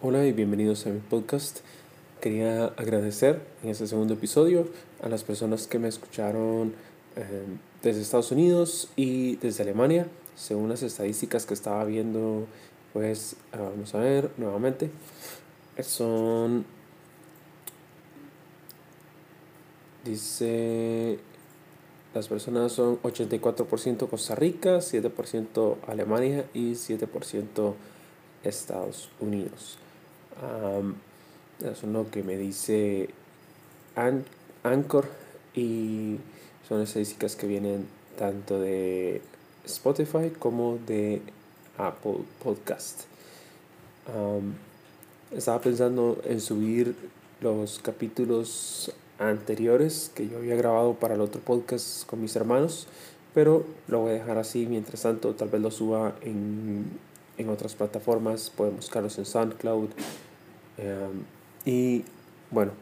Hola y bienvenidos a mi podcast. Quería agradecer en este segundo episodio a las personas que me escucharon eh, desde Estados Unidos y desde Alemania. Según las estadísticas que estaba viendo, pues vamos a ver nuevamente. Son. Dice. Las personas son 84% Costa Rica, 7% Alemania y 7% Estados Unidos eso es lo que me dice Anchor y son estadísticas que vienen tanto de Spotify como de Apple Podcast. estaba pensando en subir los capítulos anteriores que yo había grabado para el otro podcast con mis hermanos, pero lo voy a dejar así. Mientras tanto, tal vez lo suba en, en otras plataformas. Pueden buscarlos en SoundCloud, Em, y bueno,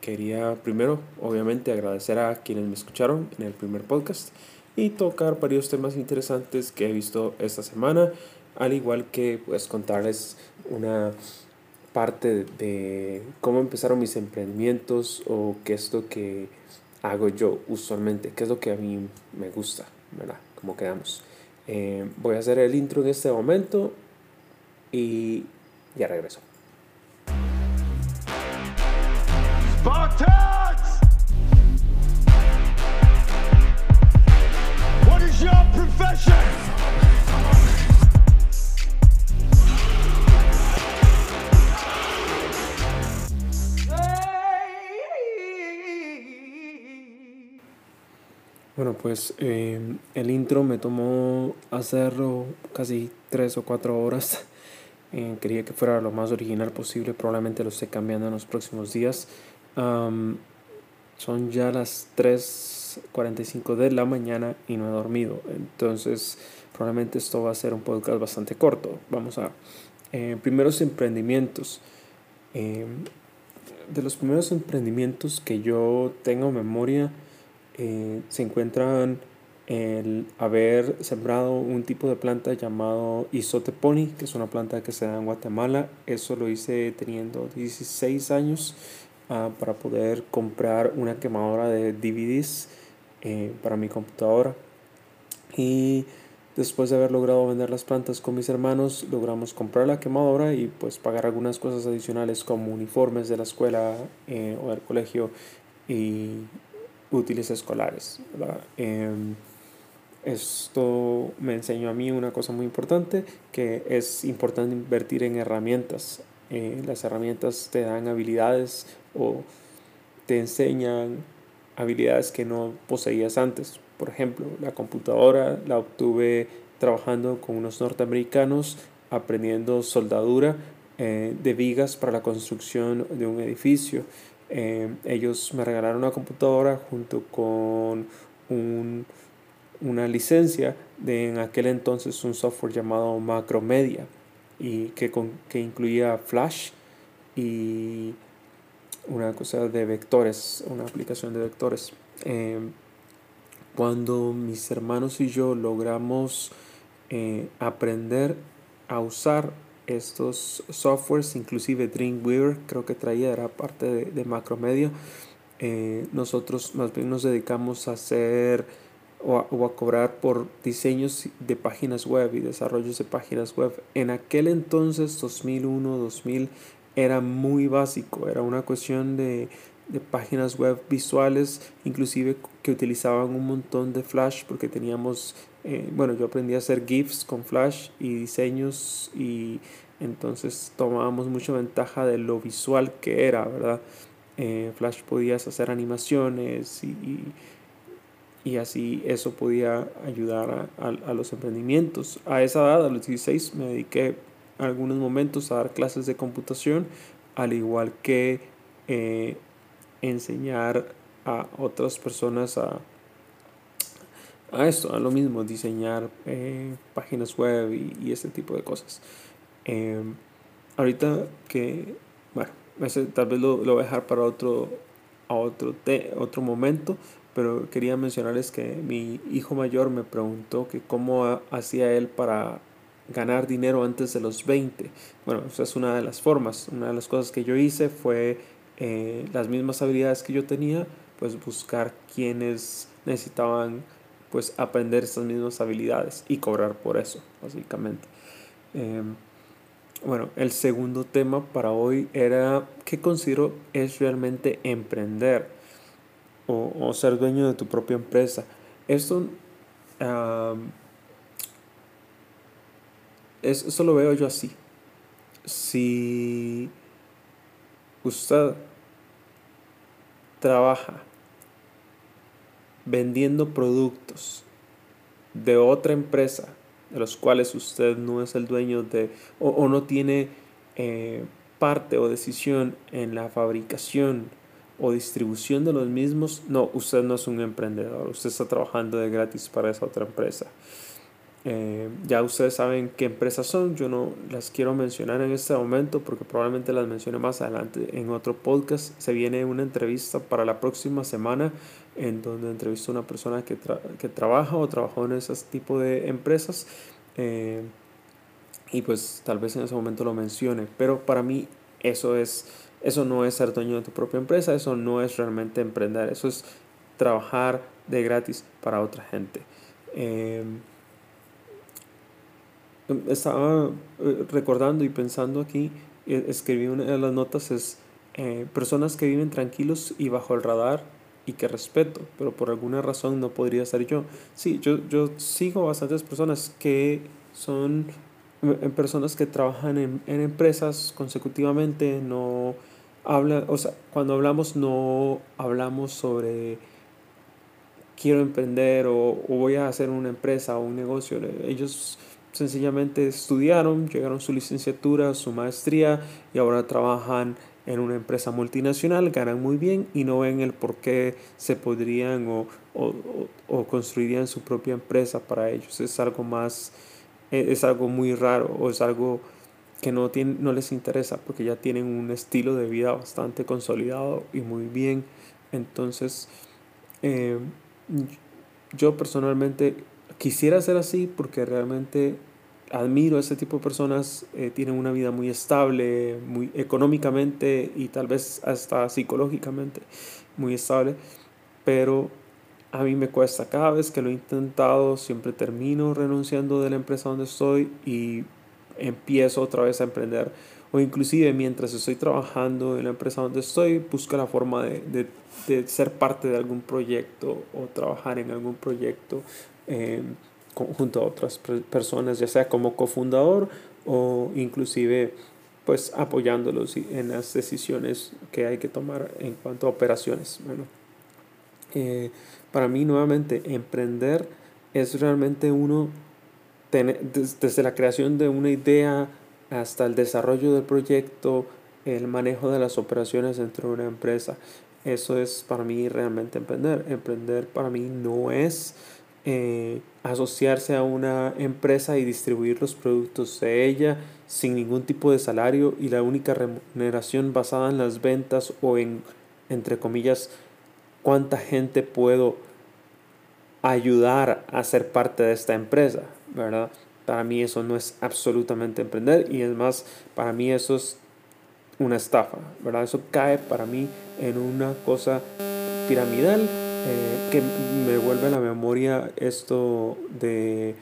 quería primero, obviamente, agradecer a quienes me escucharon en el primer podcast y tocar varios temas interesantes que he visto esta semana, al igual que pues contarles una parte de cómo empezaron mis emprendimientos o qué es lo que hago yo usualmente, qué es lo que a mí me gusta, ¿verdad? Como quedamos. Em, voy a hacer el intro en este momento y ya regreso. Spartans! What is your profession? Bueno, pues eh, el intro me tomó hacerlo casi tres o cuatro horas. Eh, quería que fuera lo más original posible. Probablemente lo esté cambiando en los próximos días son ya las 3.45 de la mañana y no he dormido. Entonces probablemente esto va a ser un podcast bastante corto. Vamos a eh, primeros emprendimientos. Em, de los primeros emprendimientos que yo tengo memoria eh, se encuentran el haber sembrado un tipo de planta llamado isoteponi, que es una planta que se da en Guatemala. Eso lo hice teniendo 16 años Ah, para poder comprar una quemadora de DVDs eh, para mi computadora. Y después de haber logrado vender las plantas con mis hermanos, logramos comprar la quemadora y pues pagar algunas cosas adicionales como uniformes de la escuela eh, o del colegio y útiles escolares. Em, esto me enseñó a mí una cosa muy importante, que es importante invertir en herramientas. Eh, las herramientas te dan habilidades o te enseñan habilidades que no poseías antes. Por ejemplo, la computadora la obtuve trabajando con unos norteamericanos aprendiendo soldadura eh, de vigas para la construcción de un edificio. Eh, ellos me regalaron una computadora junto con un, una licencia de en aquel entonces un software llamado Macromedia y que, con, que incluía Flash y una cosa de vectores, una aplicación de vectores. Em, cuando mis hermanos y yo logramos eh, aprender a usar estos softwares, inclusive Dreamweaver, creo que traía, era parte de, de Macromedia, eh, nosotros más bien nos dedicamos a hacer o a, o a, cobrar por diseños de páginas web y desarrollos de páginas web. En aquel entonces, 2001, 2000, era muy básico, era una cuestión de, páginas web visuales, inclusive que utilizaban un montón de Flash porque teníamos, eh, bueno, yo aprendí a hacer GIFs con Flash y diseños y entonces tomábamos mucha ventaja de lo visual que era, ¿verdad? Eh, Flash podías hacer animaciones y, y, así eso podía ayudar a, a, los emprendimientos. A esa edad, a los 16, me dediqué algunos momentos a dar clases de computación, al igual que eh, enseñar a otras personas a, a esto, a lo mismo, diseñar eh, páginas web y, y, este tipo de cosas. Em, ahorita que, bueno, tal vez lo, lo, voy a dejar para otro, a otro, otro momento, pero quería mencionarles que mi hijo mayor me preguntó que cómo hacía él para ganar dinero antes de los 20. Bueno, esa es una de las formas. Una de las cosas que yo hice fue eh, las mismas habilidades que yo tenía, pues buscar quienes necesitaban pues aprender esas mismas habilidades y cobrar por eso, básicamente. Em, bueno, el segundo tema para hoy era qué considero es realmente emprender o, ser dueño de tu propia empresa. Esto, es, eso lo veo yo así. Si usted trabaja vendiendo productos de otra empresa de los cuales usted no es el dueño de o, no tiene eh, parte o decisión en la fabricación o distribución de los mismos, no, usted no es un emprendedor, usted está trabajando de gratis para esa otra empresa. Eh, ya ustedes saben qué empresas son, yo no las quiero mencionar en este momento porque probablemente las mencione más adelante en otro podcast. Se viene una entrevista para la próxima semana en donde entrevisto a una persona que, que trabaja o trabajó en ese tipo de empresas eh, y pues tal vez en ese momento lo mencione, pero para mí eso es eso no es ser dueño de tu propia empresa, eso no es realmente emprender, eso es trabajar de gratis para otra gente. Eh, estaba eh, recordando y pensando aquí, eh, escribí una de las notas, es eh, personas que viven tranquilos y bajo el radar y que respeto, pero por alguna razón no podría ser yo. Sí, yo, yo sigo bastantes personas que son personas que trabajan en, empresas consecutivamente, no hablan, o sea, cuando hablamos no hablamos sobre quiero emprender o voy a hacer una empresa o un negocio. Ellos sencillamente estudiaron, llegaron su licenciatura, su maestría y ahora trabajan en una empresa multinacional, ganan muy bien y no ven el por qué se podrían o, o, o construirían su propia empresa para ellos. Es algo más, e, es algo muy raro o es algo que no, tiene, no les interesa porque ya tienen un estilo de vida bastante consolidado y muy bien. Entonces, eh, yo personalmente quisiera ser así porque realmente admiro a ese tipo de personas, eh, tienen una vida muy estable, muy económicamente y tal vez hasta psicológicamente muy estable, pero a mí me cuesta. Cada vez que lo he intentado, siempre termino renunciando de la empresa donde estoy y empiezo otra vez a emprender. O inclusive mientras estoy trabajando en la empresa donde estoy, busco la forma de, de, de ser parte de algún proyecto o trabajar en algún proyecto eh, junto a otras personas, ya sea como cofundador o inclusive pues apoyándolos en las decisiones que hay que tomar en cuanto a operaciones. Bueno, eh, para mí nuevamente emprender es realmente uno, tener, desde la creación de una idea hasta el desarrollo del proyecto, el manejo de las operaciones dentro de una empresa. Eso es para mí realmente emprender. Emprender para mí no es eh, asociarse a una empresa y distribuir los productos de ella sin ningún tipo de salario y la única remuneración basada en las ventas o en, entre comillas, cuánta gente puedo ayudar a ser parte de esta empresa, ¿verdad? Para mí eso no es absolutamente emprender y es más, para mí eso es una estafa, ¿verdad? Eso cae para mí en una cosa piramidal eh, que me vuelve a la memoria esto de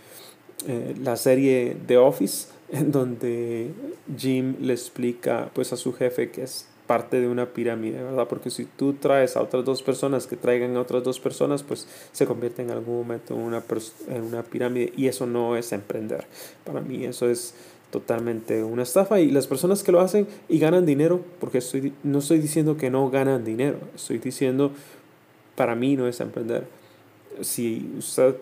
eh, la serie The Office, en donde Jim le explica pues a su jefe que es parte de una pirámide, ¿verdad? Porque si tú traes a otras dos personas que traigan a otras dos personas, pues se convierte en algún momento en una, en una pirámide y eso no es emprender. Para mí eso es totalmente una estafa y las personas que lo hacen y ganan dinero, porque estoy, no estoy diciendo que no ganan dinero, estoy diciendo para mí no es emprender. Si usted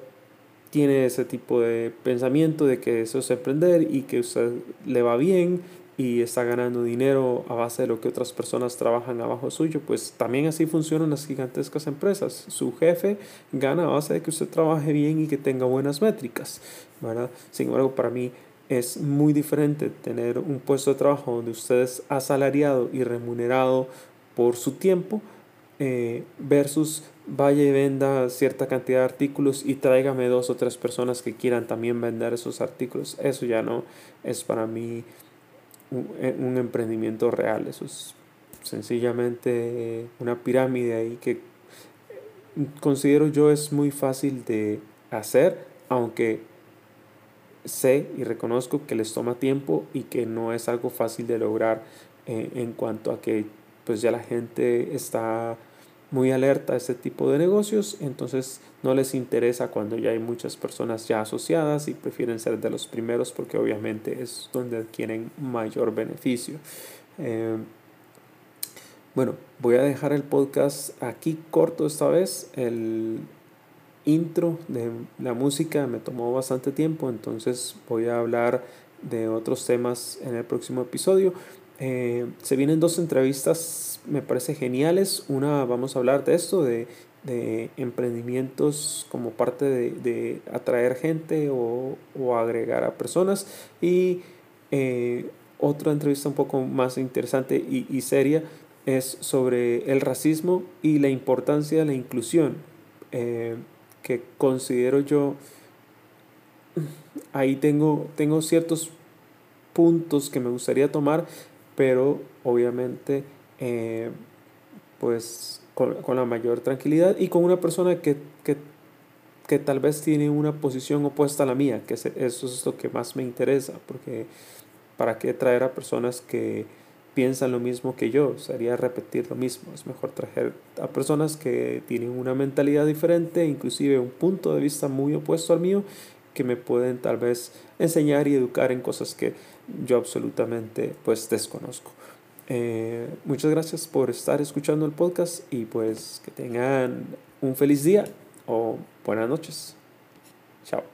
tiene ese tipo de pensamiento de que eso es emprender y que usted le va bien y está ganando dinero a base de lo que otras personas trabajan abajo suyo, pues también así funcionan las gigantescas empresas. Su jefe gana a base de que usted trabaje bien y que tenga buenas métricas, ¿verdad? Sin embargo, para mí es muy diferente tener un puesto de trabajo donde usted es asalariado y remunerado por su tiempo eh, versus vaya y venda cierta cantidad de artículos y tráigame dos o tres personas que quieran también vender esos artículos. Eso ya no es para mí un, eh, un emprendimiento real. Eso es sencillamente una pirámide ahí que considero yo es muy fácil de hacer, aunque sé y reconozco que les toma tiempo y que no es algo fácil de lograr eh, en cuanto a que pues ya la gente está muy alerta a este tipo de negocios, entonces no les interesa cuando ya hay muchas personas ya asociadas y prefieren ser de los primeros porque obviamente es donde adquieren mayor beneficio. Eh, bueno, voy a dejar el podcast aquí corto esta vez. El intro de la música me tomó bastante tiempo, entonces voy a hablar de otros temas en el próximo episodio. Eh, se vienen dos entrevistas, me parece geniales. Una, vamos a hablar de esto, de, de emprendimientos como parte de, de atraer gente o, o, agregar a personas. Y eh, otra entrevista un poco más interesante y, y seria es sobre el racismo y la importancia de la inclusión. Eh, que considero yo, ahí tengo, tengo ciertos puntos que me gustaría tomar, pero obviamente eh, pues con, con, la mayor tranquilidad y con una persona que, que, que, tal vez tiene una posición opuesta a la mía, que eso es lo que más me interesa, porque para qué traer a personas que piensan lo mismo que yo, sería repetir lo mismo. Es mejor traer a personas que tienen una mentalidad diferente, inclusive un punto de vista muy opuesto al mío, que me pueden tal vez enseñar y educar en cosas que yo absolutamente pues desconozco. Eh, muchas gracias por estar escuchando el podcast y pues que tengan un feliz día o buenas noches. Chao.